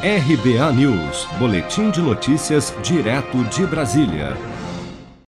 RBA News, Boletim de Notícias, direto de Brasília.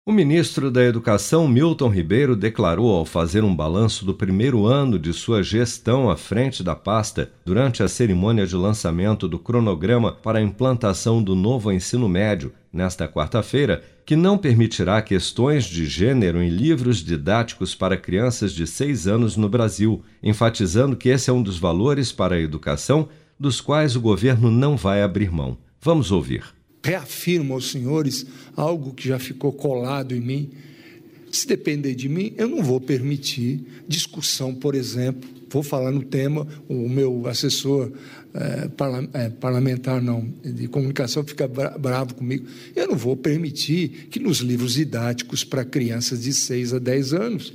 O ministro da Educação, Milton Ribeiro, declarou ao fazer um balanço do primeiro ano de sua gestão à frente da pasta, durante a cerimônia de lançamento do cronograma para a implantação do novo ensino médio, nesta quarta-feira, que não permitirá questões de gênero em livros didáticos para crianças de seis anos no Brasil, enfatizando que esse é um dos valores para a educação dos quais o governo não vai abrir mão. Vamos ouvir. Reafirmo aos senhores algo que já ficou colado em mim. Se depender de mim, eu não vou permitir discussão, por exemplo. Vou falar no tema, o meu assessor é, parla, é, parlamentar não, de comunicação fica bravo comigo. Eu não vou permitir que nos livros didáticos para crianças de 6 a 10 anos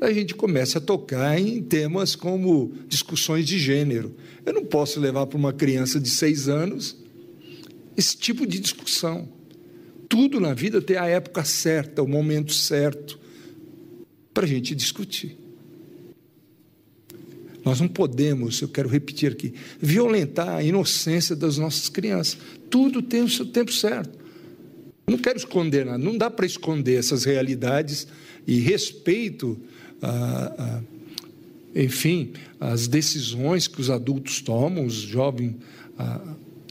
a gente começa a tocar em temas como discussões de gênero. Eu não posso levar para uma criança de seis anos esse tipo de discussão. Tudo na vida tem a época certa, o momento certo para a gente discutir. Nós não podemos, eu quero repetir aqui, violentar a inocência das nossas crianças. Tudo tem o seu tempo certo. Não quero esconder nada, não dá para esconder essas realidades e respeito a, a, enfim, as decisões que os adultos tomam, os jovens a,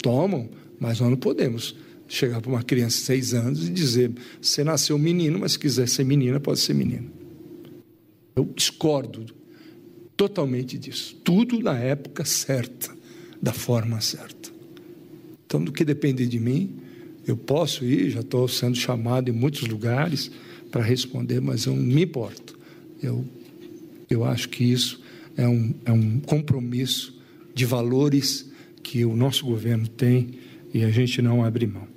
tomam, mas nós não podemos chegar para uma criança de seis anos e dizer: você nasceu menino, mas se quiser ser menina, pode ser menino. Eu discordo totalmente disso. Tudo na época certa, da forma certa. Então, do que depende de mim, eu posso ir, já estou sendo chamado em muitos lugares para responder, mas eu não me importo. Eu, eu acho que isso é um, é um compromisso de valores que o nosso governo tem e a gente não abre mão.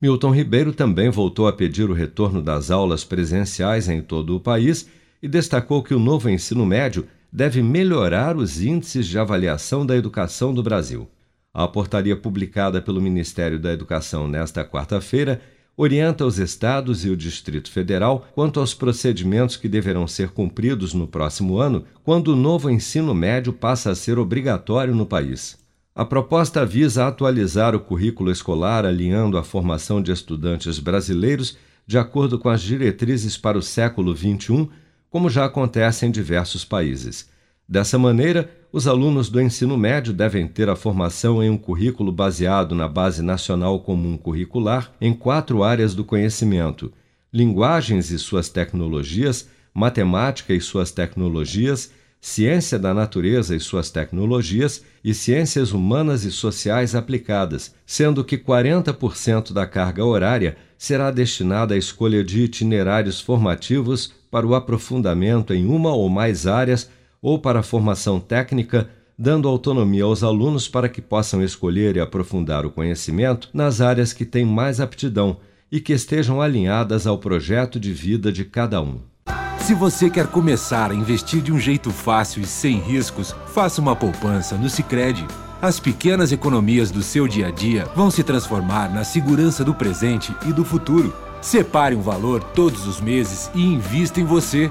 Milton Ribeiro também voltou a pedir o retorno das aulas presenciais em todo o país e destacou que o novo ensino médio deve melhorar os índices de avaliação da educação do Brasil. A portaria publicada pelo Ministério da Educação nesta quarta-feira orienta os estados e o Distrito Federal quanto aos procedimentos que deverão ser cumpridos no próximo ano, quando o novo ensino médio passa a ser obrigatório no país. A proposta visa atualizar o currículo escolar alinhando a formação de estudantes brasileiros de acordo com as diretrizes para o século XXI, como já acontece em diversos países. Dessa maneira, os alunos do ensino médio devem ter a formação em um currículo baseado na Base Nacional Comum Curricular em quatro áreas do conhecimento: linguagens e suas tecnologias, matemática e suas tecnologias, ciência da natureza e suas tecnologias e ciências humanas e sociais aplicadas, sendo que 40% da carga horária será destinada à escolha de itinerários formativos para o aprofundamento em uma ou mais áreas ou para a formação técnica, dando autonomia aos alunos para que possam escolher e aprofundar o conhecimento nas áreas que têm mais aptidão e que estejam alinhadas ao projeto de vida de cada um. Se você quer começar a investir de um jeito fácil e sem riscos, faça uma poupança no Sicredi. As pequenas economias do seu dia a dia vão se transformar na segurança do presente e do futuro. Separe um valor todos os meses e invista em você.